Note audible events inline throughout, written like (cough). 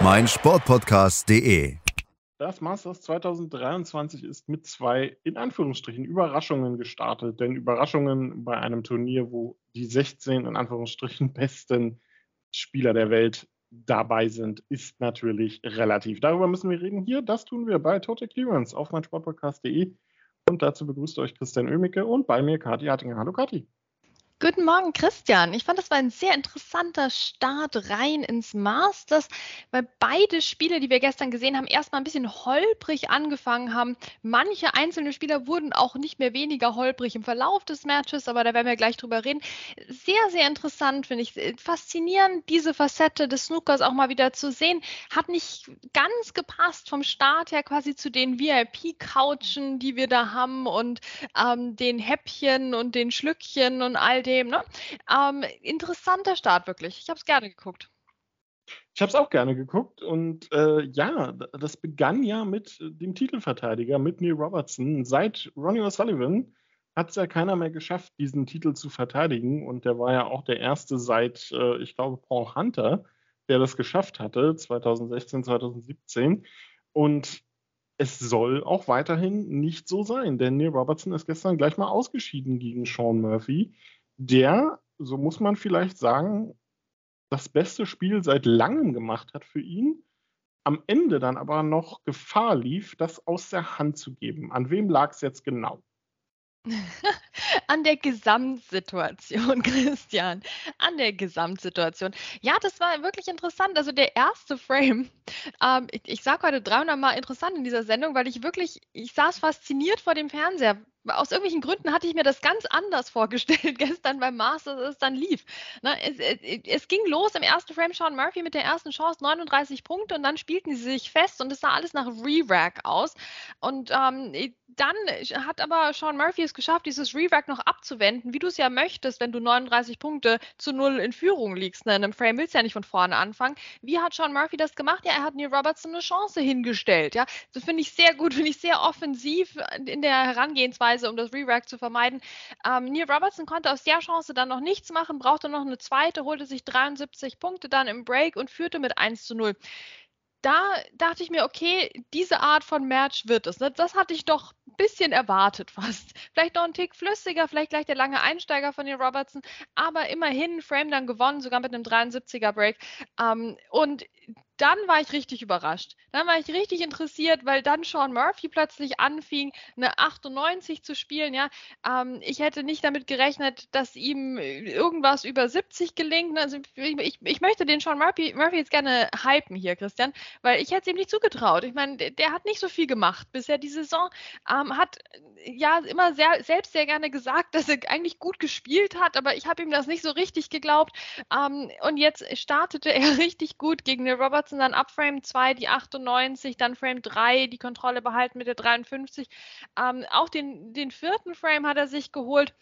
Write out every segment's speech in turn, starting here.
meinsportpodcast.de. Das Masters 2023 ist mit zwei, in Anführungsstrichen, Überraschungen gestartet. Denn Überraschungen bei einem Turnier, wo die 16, in Anführungsstrichen, (laughs) besten Spieler der Welt dabei sind, ist natürlich relativ. Darüber müssen wir reden hier. Das tun wir bei Total Clearance auf meinsportpodcast.de. Und dazu begrüßt euch Christian Oemicke und bei mir Kathi Hartinger. Hallo Kathi. Guten Morgen, Christian. Ich fand, das war ein sehr interessanter Start rein ins Masters, weil beide Spiele, die wir gestern gesehen haben, erstmal ein bisschen holprig angefangen haben. Manche einzelne Spieler wurden auch nicht mehr weniger holprig im Verlauf des Matches, aber da werden wir gleich drüber reden. Sehr, sehr interessant, finde ich. Faszinierend, diese Facette des Snookers auch mal wieder zu sehen. Hat nicht ganz gepasst vom Start her quasi zu den VIP-Couchen, die wir da haben und ähm, den Häppchen und den Schlückchen und all dem. Ne? Ähm, interessanter Start wirklich. Ich habe es gerne geguckt. Ich habe es auch gerne geguckt und äh, ja, das begann ja mit dem Titelverteidiger, mit Neil Robertson. Seit Ronnie O'Sullivan hat es ja keiner mehr geschafft, diesen Titel zu verteidigen und der war ja auch der erste seit, äh, ich glaube, Paul Hunter, der das geschafft hatte, 2016, 2017. Und es soll auch weiterhin nicht so sein, denn Neil Robertson ist gestern gleich mal ausgeschieden gegen Sean Murphy der, so muss man vielleicht sagen, das beste Spiel seit langem gemacht hat für ihn, am Ende dann aber noch Gefahr lief, das aus der Hand zu geben. An wem lag es jetzt genau? (laughs) An der Gesamtsituation, (laughs) Christian. An der Gesamtsituation. Ja, das war wirklich interessant. Also der erste Frame, ähm, ich, ich sage heute 300 Mal interessant in dieser Sendung, weil ich wirklich, ich saß fasziniert vor dem Fernseher, aus irgendwelchen Gründen hatte ich mir das ganz anders (laughs) vorgestellt gestern beim Masters, als es dann lief. Ne, es, es, es, ging los im ersten Frame Sean Murphy mit der ersten Chance, 39 Punkte und dann spielten sie sich fest und es sah alles nach Re-Rack aus. Und ähm, dann hat aber Sean Murphy es geschafft, dieses Re-Rack noch abzuwenden, wie du es ja möchtest, wenn du 39 Punkte zu null in Führung liegst. Ne? In einem Frame willst du ja nicht von vorne anfangen. Wie hat Sean Murphy das gemacht? Ja, er hat Neil Robertson eine Chance hingestellt. Ja, das finde ich sehr gut, finde ich sehr offensiv in der Herangehensweise Weise, um das Re-Rack zu vermeiden. Ähm, Neil Robertson konnte aus der Chance dann noch nichts machen, brauchte noch eine zweite, holte sich 73 Punkte dann im Break und führte mit 1 zu 0 da dachte ich mir, okay, diese Art von Match wird es. Ne? Das hatte ich doch ein bisschen erwartet fast. (laughs) Vielleicht noch ein Tick flüssiger, vielleicht gleich der lange Einsteiger von den Robertson, aber immerhin Frame dann gewonnen, sogar mit einem 73er Break. Ähm, und dann war ich richtig überrascht. Dann war ich richtig interessiert, weil dann Sean Murphy plötzlich anfing, eine 98 zu spielen. Ja, ähm, ich hätte nicht damit gerechnet, dass ihm irgendwas über 70 gelingt. Also ich, ich möchte den Sean Murphy, Murphy jetzt gerne hypen hier, Christian, weil ich hätte es ihm nicht zugetraut. Ich meine, der, der, hat nicht so viel gemacht bisher die Saison. Ähm, hat ja immer sehr, selbst sehr gerne gesagt, dass er eigentlich gut gespielt hat, aber ich habe ihm das nicht so richtig geglaubt. Ähm, und jetzt startete er (laughs) richtig gut gegen den Robert Robertson, dann ab Frame 2 die 98, dann Frame 3 die Kontrolle behalten mit der 53. Ähm, auch den, den vierten Frame hat er sich geholt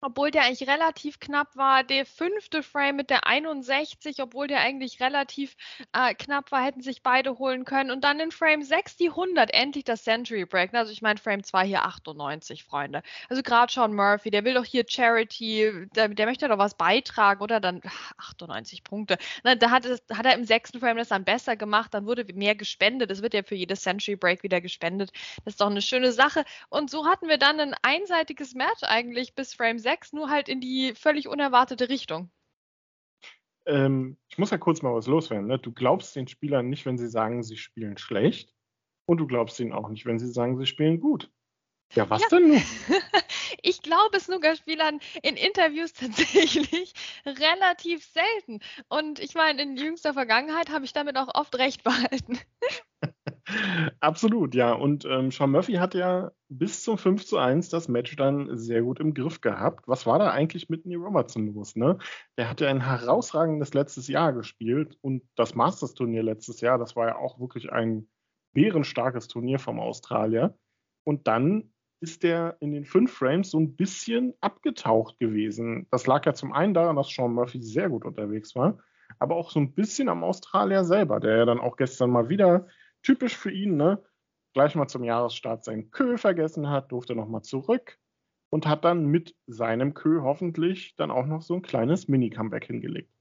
obwohl der eigentlich relativ knapp war. Der fünfte Frame mit der 61, obwohl der eigentlich relativ äh, knapp war, hätten sich beide holen können. Und dann in Frame 6 die 100, endlich das Century Break. Also ich meine Frame 2 hier 98, Freunde. Also gerade Sean Murphy, der will doch hier Charity, der, der möchte doch was beitragen, oder? Dann ach, 98 Punkte. Na, da hat, es, hat er im sechsten Frame das dann besser gemacht, dann wurde mehr gespendet. Es wird ja für jedes Century Break wieder gespendet. Das ist doch eine schöne Sache. Und so hatten wir dann ein einseitiges Match eigentlich bis Frame 6 6, nur halt in die völlig unerwartete Richtung. Ähm, ich muss ja kurz mal was loswerden. Ne? Du glaubst den Spielern nicht, wenn sie sagen, sie spielen schlecht. Und du glaubst ihnen auch nicht, wenn sie sagen, sie spielen gut. Ja, was ja. denn nun? (laughs) ich glaube Snookerspielern in Interviews (laughs) tatsächlich relativ selten. Und ich meine, in jüngster Vergangenheit habe ich damit auch oft recht behalten. (laughs) Absolut, ja. Und ähm, Sean Murphy hat ja bis zum 5 zu 1 das Match dann sehr gut im Griff gehabt. Was war da eigentlich mit Neil Robertson los? Ne? Der hat ja ein herausragendes letztes Jahr gespielt und das Masters-Turnier letztes Jahr, das war ja auch wirklich ein bärenstarkes Turnier vom Australier. Und dann ist der in den fünf Frames so ein bisschen abgetaucht gewesen. Das lag ja zum einen daran, dass Sean Murphy sehr gut unterwegs war, aber auch so ein bisschen am Australier selber, der ja dann auch gestern mal wieder typisch für ihn, ne, gleich mal zum Jahresstart seinen Kö vergessen hat, durfte nochmal zurück und hat dann mit seinem Kö hoffentlich dann auch noch so ein kleines Mini-Comeback hingelegt.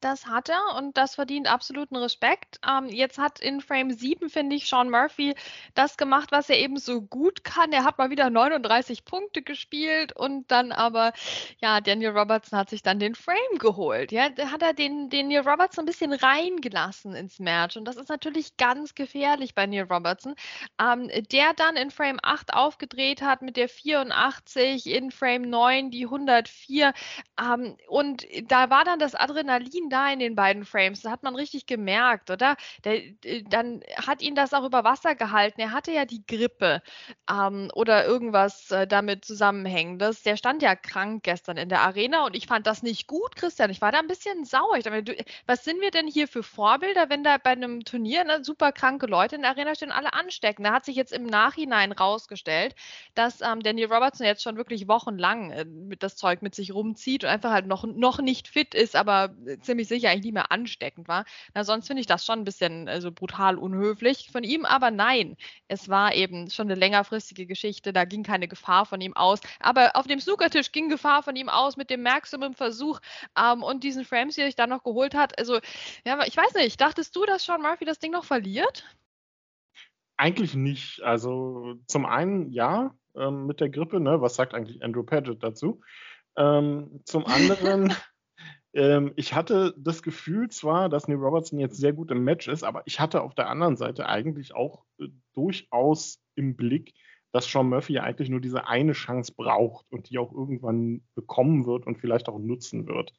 Das hat er und das verdient absoluten Respekt. Ähm, jetzt hat in Frame 7, finde ich, Sean Murphy das gemacht, was er eben so gut kann. Er hat mal wieder 39 Punkte gespielt und dann aber, ja, Daniel Robertson hat sich dann den Frame geholt. Ja, da hat er den, den Neil Robertson ein bisschen reingelassen ins Match und das ist natürlich ganz gefährlich bei Neil Robertson, ähm, der dann in Frame 8 aufgedreht hat mit der 84, in Frame 9 die 104 ähm, und da war dann das Adrenalin Adrenalin da in den beiden Frames. Das hat man richtig gemerkt, oder? Der, äh, dann hat ihn das auch über Wasser gehalten. Er hatte ja die Grippe ähm, oder irgendwas äh, damit zusammenhängendes. Der stand ja krank gestern in der Arena und ich fand das nicht gut, Christian. Ich war da ein bisschen sauer. Ich dachte, was sind wir denn hier für Vorbilder, wenn da bei einem Turnier ne, super kranke Leute in der Arena stehen, alle anstecken? Da hat sich jetzt im Nachhinein rausgestellt, dass ähm, Daniel Robertson jetzt schon wirklich wochenlang äh, das Zeug mit sich rumzieht und einfach halt noch, noch nicht fit ist, aber äh, ziemlich sicher eigentlich nie mehr ansteckend war. Na, sonst finde ich das schon ein bisschen also brutal unhöflich von ihm, aber nein, es war eben schon eine längerfristige Geschichte, da ging keine Gefahr von ihm aus. Aber auf dem Snookertisch ging Gefahr von ihm aus mit dem Maximum-Versuch ähm, und diesen Frames, die er sich dann noch geholt hat. Also, ja, ich weiß nicht, dachtest du, dass Sean Murphy das Ding noch verliert? Eigentlich nicht. Also zum einen ja, ähm, mit der Grippe, ne? Was sagt eigentlich Andrew Paget dazu? Ähm, zum anderen (laughs) Ähm, ich hatte das Gefühl zwar, dass Neil Robertson jetzt sehr gut im Match ist, aber ich hatte auf der anderen Seite eigentlich auch äh, durchaus im Blick, dass Sean Murphy ja eigentlich nur diese eine Chance braucht und die auch irgendwann bekommen wird und vielleicht auch nutzen wird.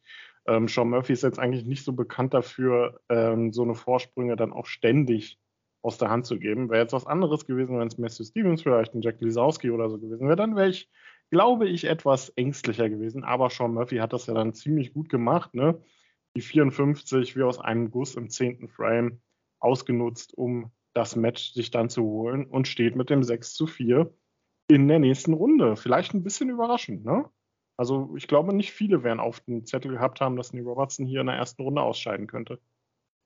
Ähm, Sean Murphy ist jetzt eigentlich nicht so bekannt dafür, ähm, so eine Vorsprünge dann auch ständig aus der Hand zu geben. Wäre jetzt was anderes gewesen, wenn es Matthew Stevens vielleicht ein Jack Lisowski oder so gewesen wäre, dann wäre ich glaube ich, etwas ängstlicher gewesen. Aber Sean Murphy hat das ja dann ziemlich gut gemacht. Ne? Die 54 wie aus einem Guss im zehnten Frame ausgenutzt, um das Match sich dann zu holen und steht mit dem 6 zu 4 in der nächsten Runde. Vielleicht ein bisschen überraschend, ne? Also ich glaube, nicht viele werden auf den Zettel gehabt haben, dass Neil Robertson hier in der ersten Runde ausscheiden könnte.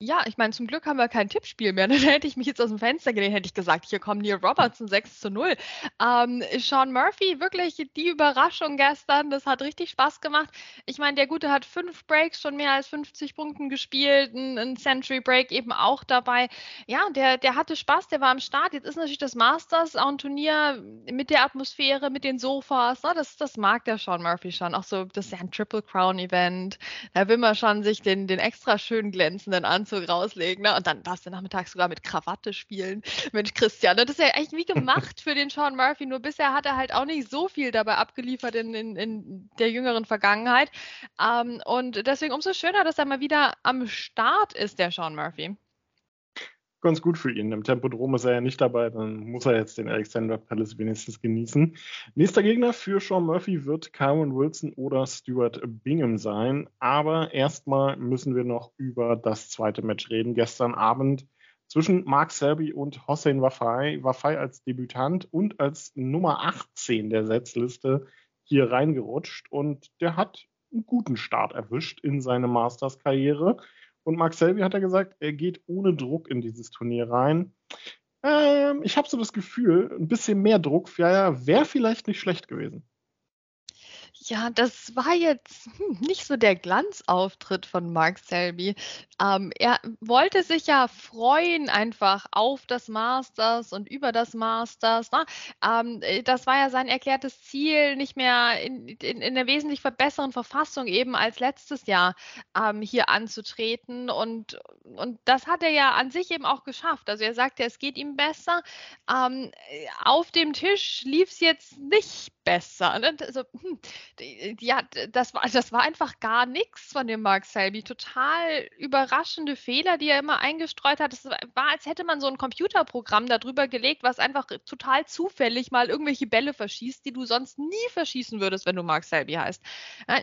Ja, ich meine, zum Glück haben wir kein Tippspiel mehr. (laughs) Dann hätte ich mich jetzt aus dem Fenster gelehnt, hätte ich gesagt, hier kommt Neil Robertson 6 zu 0. Ähm, Sean Murphy, wirklich die Überraschung gestern, das hat richtig Spaß gemacht. Ich meine, der Gute hat fünf Breaks, schon mehr als 50 Punkten gespielt, ein, ein Century Break eben auch dabei. Ja, der, der hatte Spaß, der war am Start. Jetzt ist natürlich das Masters auch ein Turnier mit der Atmosphäre, mit den Sofas. Ne? Das, das mag der Sean Murphy schon. Auch so, das ist ja ein Triple Crown Event. Da will man schon sich den, den extra schön glänzenden an Anzug rauslegen. Ne? Und dann darfst du nachmittags sogar mit Krawatte spielen. (laughs) Mensch, Christian, das ist ja eigentlich wie gemacht für den Sean Murphy. Nur bisher hat er halt auch nicht so viel dabei abgeliefert in, in, in der jüngeren Vergangenheit. Ähm, und deswegen umso schöner, dass er mal wieder am Start ist, der Sean Murphy ganz gut für ihn. Im Tempodrom ist er ja nicht dabei, dann muss er jetzt den Alexander Palace wenigstens genießen. Nächster Gegner für Sean Murphy wird Kyron Wilson oder Stuart Bingham sein. Aber erstmal müssen wir noch über das zweite Match reden. Gestern Abend zwischen Mark Selby und Hossein Wafai. Wafai als Debütant und als Nummer 18 der Setzliste hier reingerutscht und der hat einen guten Start erwischt in seine Masters-Karriere. Und Mark Selby hat ja gesagt, er geht ohne Druck in dieses Turnier rein. Ähm, ich habe so das Gefühl, ein bisschen mehr Druck ja, wäre vielleicht nicht schlecht gewesen. Ja, das war jetzt hm, nicht so der Glanzauftritt von Mark Selby. Ähm, er wollte sich ja freuen einfach auf das Masters und über das Masters. Ne? Ähm, äh, das war ja sein erklärtes Ziel, nicht mehr in, in, in einer wesentlich verbesseren Verfassung eben als letztes Jahr ähm, hier anzutreten. Und, und das hat er ja an sich eben auch geschafft. Also er sagte, es geht ihm besser. Ähm, auf dem Tisch lief es jetzt nicht besser. Ne? Also, hm, ja, das war, das war einfach gar nichts von dem Mark Selby. Total überraschende Fehler, die er immer eingestreut hat. Es war, als hätte man so ein Computerprogramm darüber gelegt, was einfach total zufällig mal irgendwelche Bälle verschießt, die du sonst nie verschießen würdest, wenn du Mark Selby heißt. Äh,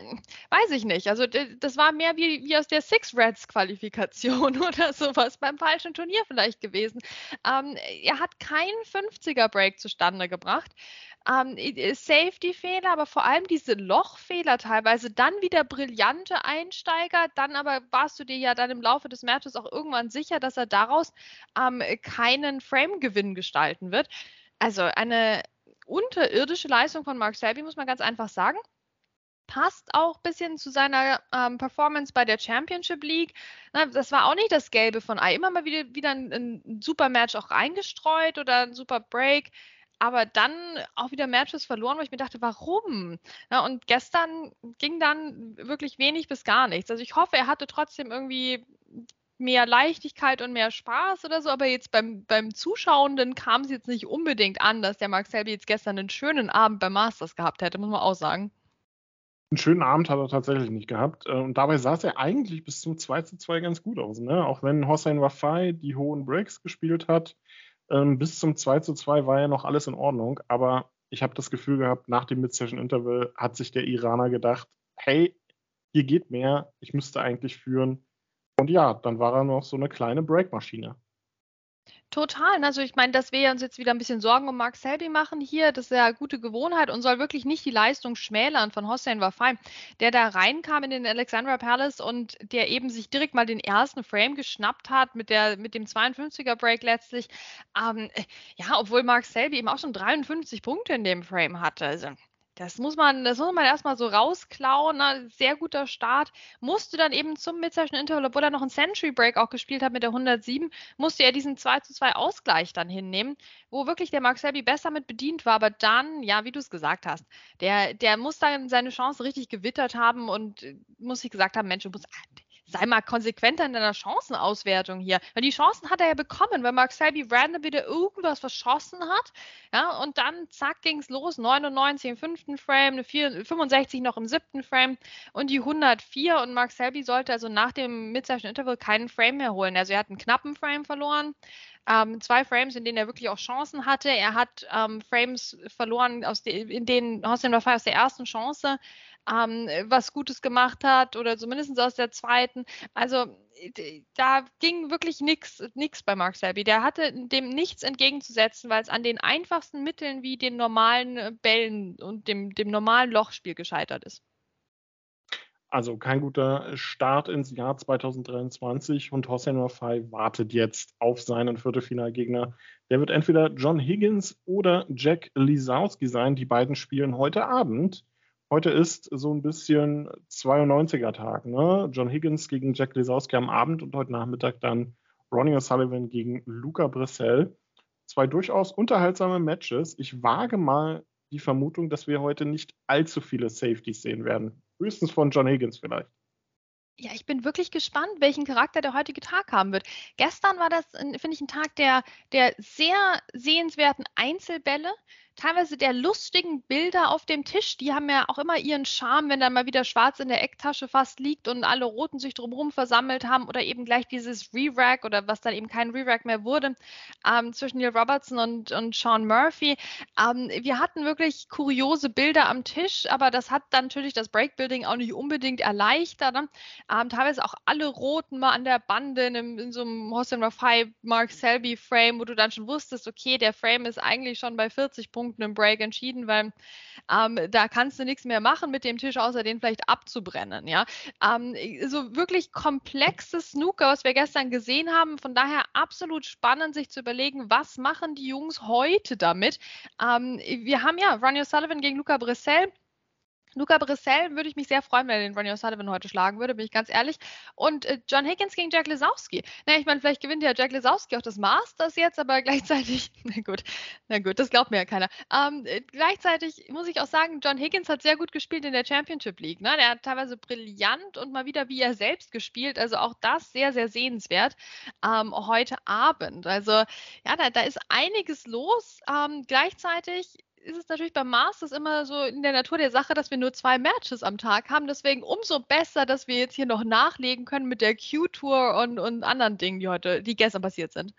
weiß ich nicht. Also das war mehr wie, wie aus der Six Reds Qualifikation (laughs) oder sowas beim falschen Turnier vielleicht gewesen. Ähm, er hat keinen 50er Break zustande gebracht ähm, Safety-Fehler, aber vor allem diese Lochfehler teilweise, dann wieder brillante Einsteiger, dann aber warst du dir ja dann im Laufe des Matches auch irgendwann sicher, dass er daraus ähm, keinen Frame-Gewinn gestalten wird. Also eine unterirdische Leistung von Mark Selby, muss man ganz einfach sagen passt auch ein bisschen zu seiner ähm, Performance bei der Championship League. Na, das war auch nicht das Gelbe von Ei. Immer mal wieder, wieder ein, ein super Match auch eingestreut oder ein super Break aber dann auch wieder Matches verloren, wo ich mir dachte, warum? Ja, und gestern ging dann wirklich wenig bis gar nichts. Also ich hoffe, er hatte trotzdem irgendwie mehr Leichtigkeit und mehr Spaß oder so, aber jetzt beim, beim Zuschauenden kam es jetzt nicht unbedingt an, dass der Mark Selby jetzt gestern einen schönen Abend beim Masters gehabt hätte, muss man auch sagen. Einen schönen Abend hat er tatsächlich nicht gehabt. Äh, und dabei sah es er eigentlich bis zum 2 zu 2 ganz gut aus. Ne? Auch wenn Hossein Wafai die hohen Breaks gespielt hat, ähm, bis zum 2 zu 2 war ja noch alles in Ordnung, aber ich habe das Gefühl gehabt, nach dem Mid-Session-Interval hat sich der Iraner gedacht, hey, hier geht mehr, ich müsste eigentlich führen. Und ja, dann war er noch so eine kleine Breakmaschine. Total. Also ich meine, dass wir uns jetzt wieder ein bisschen Sorgen um Mark Selby machen hier, das ist ja gute Gewohnheit und soll wirklich nicht die Leistung schmälern von Hossein Wafai, der da reinkam in den Alexandra Palace und der eben sich direkt mal den ersten Frame geschnappt hat mit, der, mit dem 52er Break letztlich. Ähm, ja, obwohl Mark Selby eben auch schon 53 Punkte in dem Frame hatte. Also das muss man, das muss man erstmal so rausklauen. Ne? Sehr guter Start. Musste dann eben zum Mid-Session Interval, obwohl er noch einen Century Break auch gespielt hat mit der 107, musste er diesen 2 zu 2 Ausgleich dann hinnehmen, wo wirklich der Mark Selby besser mit bedient war. Aber dann, ja, wie du es gesagt hast, der, der muss dann seine Chance richtig gewittert haben und äh, muss sich gesagt haben, Mensch, du musst, sei mal konsequenter in deiner Chancenauswertung hier. Weil die Chancen hat er ja bekommen, weil Mark Selby random wieder irgendwas verschossen hat. Ja, und dann zack ging es los. 99 im fünften Frame, eine 4, 65 noch im siebten Frame und die 104. Und Mark Selby sollte also nach dem Mid-Session Interval keinen Frame mehr holen. Also er hat einen knappen Frame verloren. Ähm, zwei Frames, in denen er wirklich auch Chancen hatte. Er hat ähm, Frames verloren, aus de in denen Hossein Wafai aus der ersten Chance ähm, was Gutes gemacht hat oder zumindest aus der zweiten. Also da ging wirklich nichts bei Mark Selby. Der hatte dem nichts entgegenzusetzen, weil es an den einfachsten Mitteln wie den normalen äh, Bällen und dem, dem normalen Lochspiel gescheitert ist. Also kein guter Start ins Jahr 2023 und Hossein Wafai wartet jetzt auf seinen Viertelfinalgegner. Der wird entweder John Higgins oder Jack Lisowski sein. Die beiden spielen heute Abend Heute ist so ein bisschen 92er-Tag. Ne? John Higgins gegen Jack Lesowski am Abend und heute Nachmittag dann Ronnie O'Sullivan gegen Luca Brissell. Zwei durchaus unterhaltsame Matches. Ich wage mal die Vermutung, dass wir heute nicht allzu viele Safeties sehen werden. Höchstens von John Higgins vielleicht. Ja, ich bin wirklich gespannt, welchen Charakter der heutige Tag haben wird. Gestern war das, finde ich, ein Tag der, der sehr sehenswerten Einzelbälle teilweise der lustigen Bilder auf dem Tisch, die haben ja auch immer ihren Charme, wenn dann mal wieder schwarz in der Ecktasche fast liegt und alle Roten sich drumherum versammelt haben oder eben gleich dieses Re-Rack oder was dann eben kein Re-Rack mehr wurde ähm, zwischen Neil Robertson und, und Sean Murphy. Ähm, wir hatten wirklich kuriose Bilder am Tisch, aber das hat dann natürlich das Breakbuilding auch nicht unbedingt erleichtert. Ne? Ähm, teilweise auch alle Roten mal an der Bande in, in so einem Hossein Rafai Mark Selby Frame, wo du dann schon wusstest, okay, der Frame ist eigentlich schon bei 40 Punkten Punkten im Break entschieden, weil ähm, da kannst du nichts mehr machen mit dem Tisch, außer den vielleicht abzubrennen. Ja, ähm, so wirklich komplexes Snooker, was wir gestern gesehen haben. Von daher absolut spannend, sich zu überlegen, was machen die Jungs heute damit. Ähm, wir haben ja Ronnie O'Sullivan gegen Luca Brissell Luca Brissell würde ich mich sehr freuen, wenn er den Ronnie O'Sullivan heute schlagen würde, bin ich ganz ehrlich. Und äh, John Higgins gegen Jack Lesowski. Na, ich meine, vielleicht gewinnt ja Jack Lesowski auch das Masters jetzt, aber (laughs) gleichzeitig, na gut, na gut, das glaubt mir ja keiner. Ähm, äh, gleichzeitig muss ich auch sagen, John Higgins hat sehr gut gespielt in der Championship League. Ne? Der hat teilweise brillant und mal wieder wie er selbst gespielt. Also auch das sehr, sehr sehenswert ähm, heute Abend. Also ja, da, da ist einiges los. Ähm, gleichzeitig ist es natürlich beim Masters immer so in der Natur der Sache, dass wir nur zwei Matches am Tag haben. Deswegen umso besser, dass wir jetzt hier noch nachlegen können mit der Q-Tour und, und anderen Dingen, die heute, die gestern passiert sind.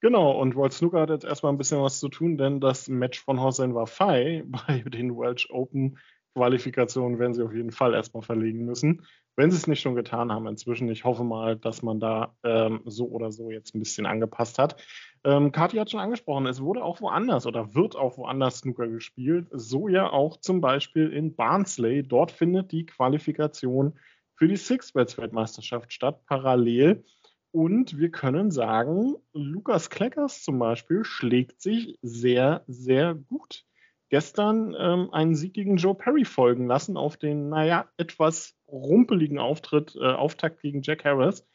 Genau, und World Snooker hat jetzt erstmal ein bisschen was zu tun, denn das Match von Hossein Wafai (laughs) bei den Welsh Open Qualifikationen werden sie auf jeden Fall erstmal verlegen müssen, wenn sie es nicht schon getan haben inzwischen. Ich hoffe mal, dass man da ähm, so oder so jetzt ein bisschen angepasst hat. Ähm, Kathi hat schon angesprochen, es wurde auch woanders oder wird auch woanders Snooker gespielt. So ja auch zum Beispiel in Barnsley. Dort findet die Qualifikation für die Six-Bets-Weltmeisterschaft statt, parallel. Und wir können sagen, Lukas Kleckers zum Beispiel schlägt sich sehr, sehr gut. Gestern ähm, einen Sieg gegen Joe Perry folgen lassen auf den, naja, etwas rumpeligen Auftritt, äh, Auftakt gegen Jack Harris.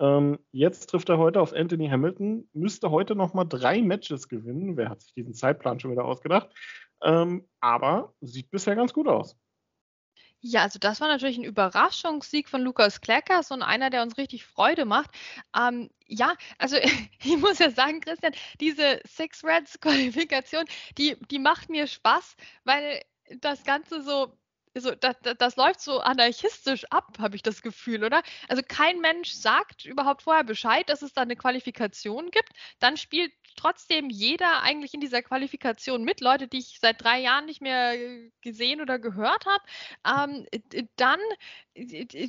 Ähm, jetzt trifft er heute auf Anthony Hamilton, müsste heute nochmal drei Matches gewinnen. Wer hat sich diesen Zeitplan schon wieder ausgedacht? Ähm, aber sieht bisher ganz gut aus. Ja, also das war natürlich ein Überraschungssieg von Lukas Kleckers und einer, der uns richtig Freude macht. Ähm, ja, also (laughs) ich muss ja sagen, Christian, diese Six Reds Qualifikation, die, die macht mir Spaß, weil das Ganze so so, das, das, läuft so anarchistisch ab, habe ich das Gefühl, oder? Also kein Mensch sagt überhaupt vorher Bescheid, dass es da eine Qualifikation gibt. Dann spielt trotzdem jeder eigentlich in dieser Qualifikation mit, Leute, die ich seit drei Jahren nicht mehr gesehen oder gehört habe. Ähm, dann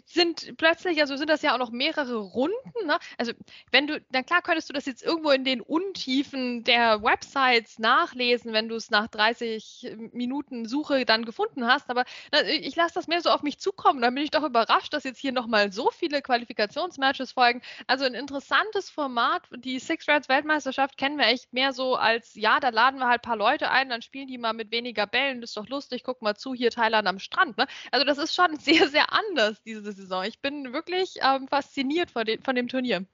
sind plötzlich, also sind das ja auch noch mehrere Runden. Ne? Also wenn du, na klar könntest du das jetzt irgendwo in den Untiefen der Websites nachlesen, wenn du es nach 30 Minuten Suche dann gefunden hast, aber na, ich lasse das mehr so auf mich zukommen. Dann bin ich doch überrascht, dass jetzt hier nochmal so viele Qualifikationsmatches folgen. Also ein interessantes Format. Die Six Reds Weltmeisterschaft kennen wir echt mehr so als, ja, da laden wir halt ein paar Leute ein, dann spielen die mal mit weniger Bällen, das ist doch lustig, guck mal zu, hier Thailand am Strand. Ne? Also das ist schon (laughs) sehr, sehr anders diese Saison. Ich bin wirklich ähm, fasziniert von, den, von dem Turnier.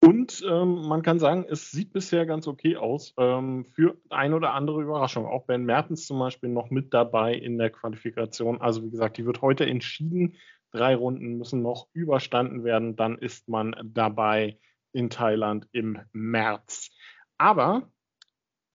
Und ähm, man kann sagen, es sieht bisher ganz okay aus ähm, für eine oder andere Überraschung. Auch Ben Mertens zum Beispiel noch mit dabei in der Qualifikation. Also wie gesagt, die wird heute entschieden. Drei Runden müssen noch überstanden werden. Dann ist man dabei in Thailand im März. Aber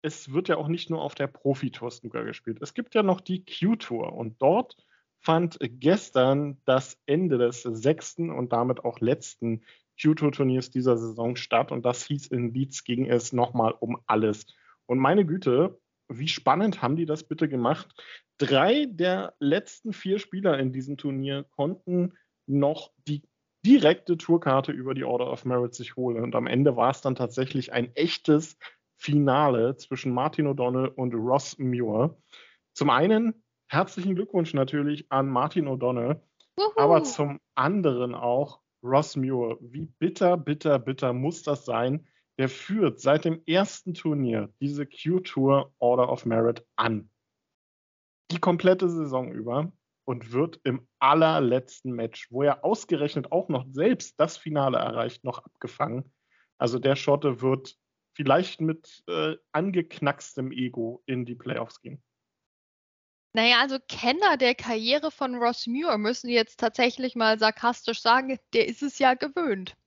es wird ja auch nicht nur auf der Profi-Tour Snooker gespielt. Es gibt ja noch die Q-Tour und dort fand gestern das Ende des sechsten und damit auch letzten Q-Tour-Turniers dieser Saison statt und das hieß in Leeds ging es nochmal um alles. Und meine Güte, wie spannend haben die das bitte gemacht? Drei der letzten vier Spieler in diesem Turnier konnten noch die direkte Tourkarte über die Order of Merit sich holen. Und am Ende war es dann tatsächlich ein echtes Finale zwischen Martin O'Donnell und Ross Muir. Zum einen herzlichen Glückwunsch natürlich an Martin O'Donnell, aber zum anderen auch Ross Muir. Wie bitter, bitter, bitter muss das sein? Der führt seit dem ersten Turnier diese Q-Tour Order of Merit an. Die komplette Saison über und wird im allerletzten Match, wo er ausgerechnet auch noch selbst das Finale erreicht, noch abgefangen. Also der Schotte wird vielleicht mit äh, angeknackstem Ego in die Playoffs gehen. Naja, also Kenner der Karriere von Ross Muir müssen jetzt tatsächlich mal sarkastisch sagen, der ist es ja gewöhnt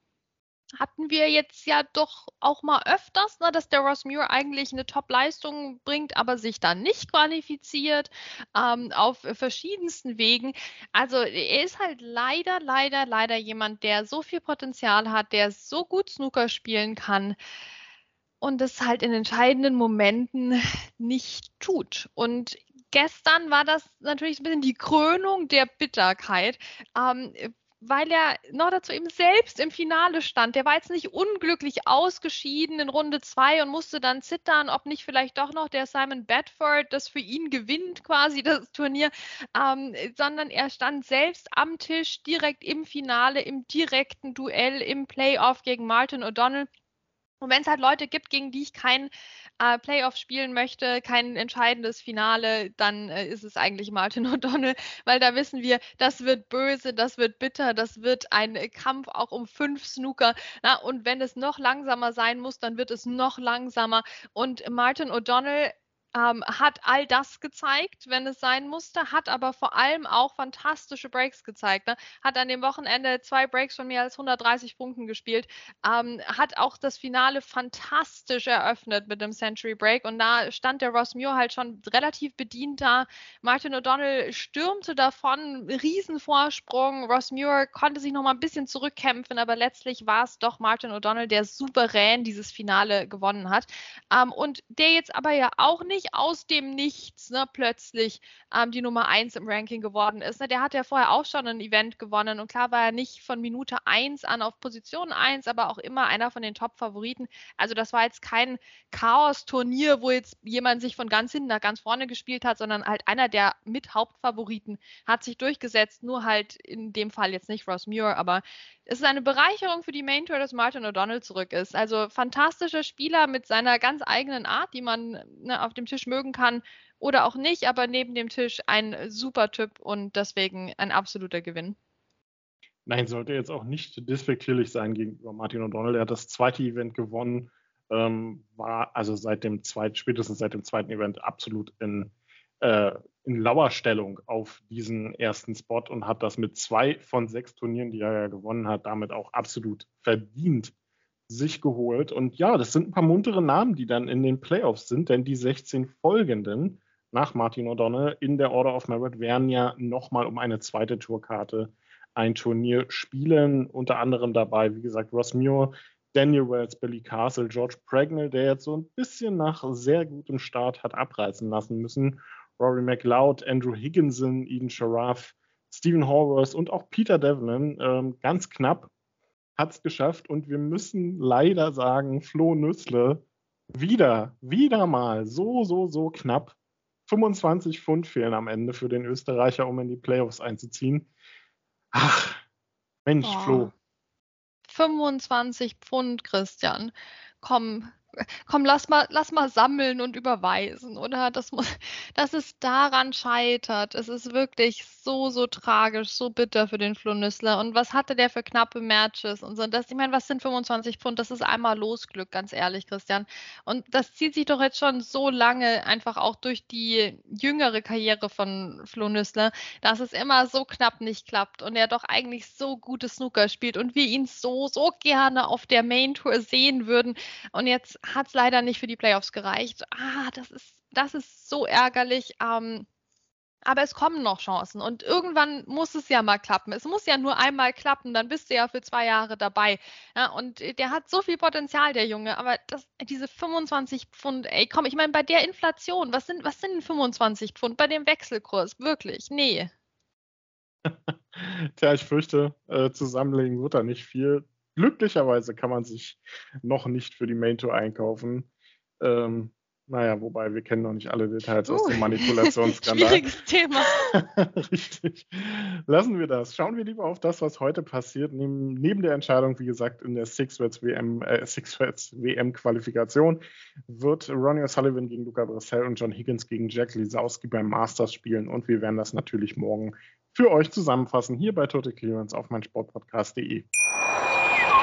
hatten wir jetzt ja doch auch mal öfters, ne, dass der Ross Muir eigentlich eine Top-Leistung bringt, aber sich dann nicht qualifiziert ähm, auf verschiedensten Wegen. Also er ist halt leider, leider, leider jemand, der so viel Potenzial hat, der so gut Snooker spielen kann und es halt in entscheidenden Momenten nicht tut. Und gestern war das natürlich ein bisschen die Krönung der Bitterkeit, ähm, weil er noch dazu eben selbst im Finale stand. Der war jetzt nicht unglücklich ausgeschieden in Runde 2 und musste dann zittern, ob nicht vielleicht doch noch der Simon Bedford das für ihn gewinnt, quasi das Turnier, ähm, sondern er stand selbst am Tisch direkt im Finale, im direkten Duell, im Playoff gegen Martin O'Donnell. Und wenn es halt Leute gibt, gegen die ich kein äh, Playoff spielen möchte, kein entscheidendes Finale, dann äh, ist es eigentlich Martin (laughs) O'Donnell, weil da wissen wir, das wird böse, das wird bitter, das wird ein Kampf auch um fünf Snooker. Na, und wenn es noch langsamer sein muss, dann wird es noch langsamer. Und Martin O'Donnell ähm, hat all das gezeigt, wenn es sein musste, hat aber vor allem auch fantastische Breaks gezeigt. Ne? Hat an dem Wochenende zwei Breaks von mehr als 130 Punkten gespielt, ähm, hat auch das Finale fantastisch eröffnet mit dem Century Break und da stand der Ross Muir halt schon relativ bedient da. Martin O'Donnell stürmte davon, Riesenvorsprung. Ross Muir konnte sich noch mal ein bisschen zurückkämpfen, aber letztlich war es doch Martin O'Donnell, der souverän dieses Finale gewonnen hat ähm, und der jetzt aber ja auch nicht nicht aus dem Nichts ne, plötzlich ähm, die Nummer 1 im Ranking geworden ist. Ne? Der hat ja vorher auch schon ein Event gewonnen und klar war er nicht von Minute 1 an auf Position 1, aber auch immer einer von den Top-Favoriten. Also das war jetzt kein Chaos-Turnier, wo jetzt jemand sich von ganz hinten nach ganz vorne gespielt hat, sondern halt einer der mit Hauptfavoriten hat sich durchgesetzt, nur halt in dem Fall jetzt nicht Ross Muir, aber es ist eine Bereicherung für die Main Tour, dass Martin O'Donnell zurück ist. Also fantastischer Spieler mit seiner ganz eigenen Art, die man ne, auf dem Tisch mögen kann oder auch nicht, aber neben dem Tisch ein super Typ und deswegen ein absoluter Gewinn. Nein, sollte jetzt auch nicht despektierlich sein gegenüber Martin O'Donnell. Er hat das zweite Event gewonnen, ähm, war also seit dem zweiten, spätestens seit dem zweiten Event absolut in äh, in Lauerstellung auf diesen ersten Spot und hat das mit zwei von sechs Turnieren, die er ja gewonnen hat, damit auch absolut verdient sich geholt. Und ja, das sind ein paar muntere Namen, die dann in den Playoffs sind, denn die 16 folgenden nach Martin O'Donnell in der Order of Merit werden ja nochmal um eine zweite Tourkarte ein Turnier spielen. Unter anderem dabei, wie gesagt, Ross Muir, Daniel Wells, Billy Castle, George Pregnell, der jetzt so ein bisschen nach sehr gutem Start hat abreißen lassen müssen Rory McLeod, Andrew Higginson, Eden Sharaf, Stephen Horworth und auch Peter Devlin ähm, ganz knapp hat es geschafft. Und wir müssen leider sagen, Flo Nüssle wieder, wieder mal so, so, so knapp. 25 Pfund fehlen am Ende für den Österreicher, um in die Playoffs einzuziehen. Ach, Mensch, oh. Flo. 25 Pfund, Christian. Komm, komm, lass mal, lass mal sammeln und überweisen, oder? Das muss, (laughs) dass es daran scheitert. Es ist wirklich so, so tragisch, so bitter für den Flo Nüssler. Und was hatte der für knappe Matches und so? Das, ich meine, was sind 25 Pfund? Das ist einmal Losglück, ganz ehrlich, Christian. Und das zieht sich doch jetzt schon so lange einfach auch durch die jüngere Karriere von Flo Nüssler, dass es immer so knapp nicht klappt und er doch eigentlich so gutes Snooker spielt und wir ihn so, so gerne auf der Main Tour sehen würden. Und jetzt hat es leider nicht für die Playoffs gereicht. Ah, das ist, das ist so ärgerlich. Ähm, aber es kommen noch Chancen und irgendwann muss es ja mal klappen. Es muss ja nur einmal klappen, dann bist du ja für zwei Jahre dabei. Ja, und der hat so viel Potenzial, der Junge. Aber das, diese 25 Pfund, ey, komm, ich meine, bei der Inflation, was sind, was sind 25 Pfund bei dem Wechselkurs? Wirklich? Nee. (laughs) Tja, ich fürchte, äh, zusammenlegen wird da nicht viel. Glücklicherweise kann man sich noch nicht für die Main Tour einkaufen. Ähm, naja, wobei wir kennen noch nicht alle Details uh, aus dem uh, (laughs) Manipulationsskandal. Schwieriges Thema. (laughs) Richtig. Lassen wir das. Schauen wir lieber auf das, was heute passiert. Neben, neben der Entscheidung, wie gesagt, in der Six-Reds WM, äh, Six WM Qualifikation wird Ronnie O'Sullivan gegen Luca Bressel und John Higgins gegen Jack Lisowski beim Masters spielen. Und wir werden das natürlich morgen für euch zusammenfassen hier bei Total Clearance auf meinsportpodcast.de.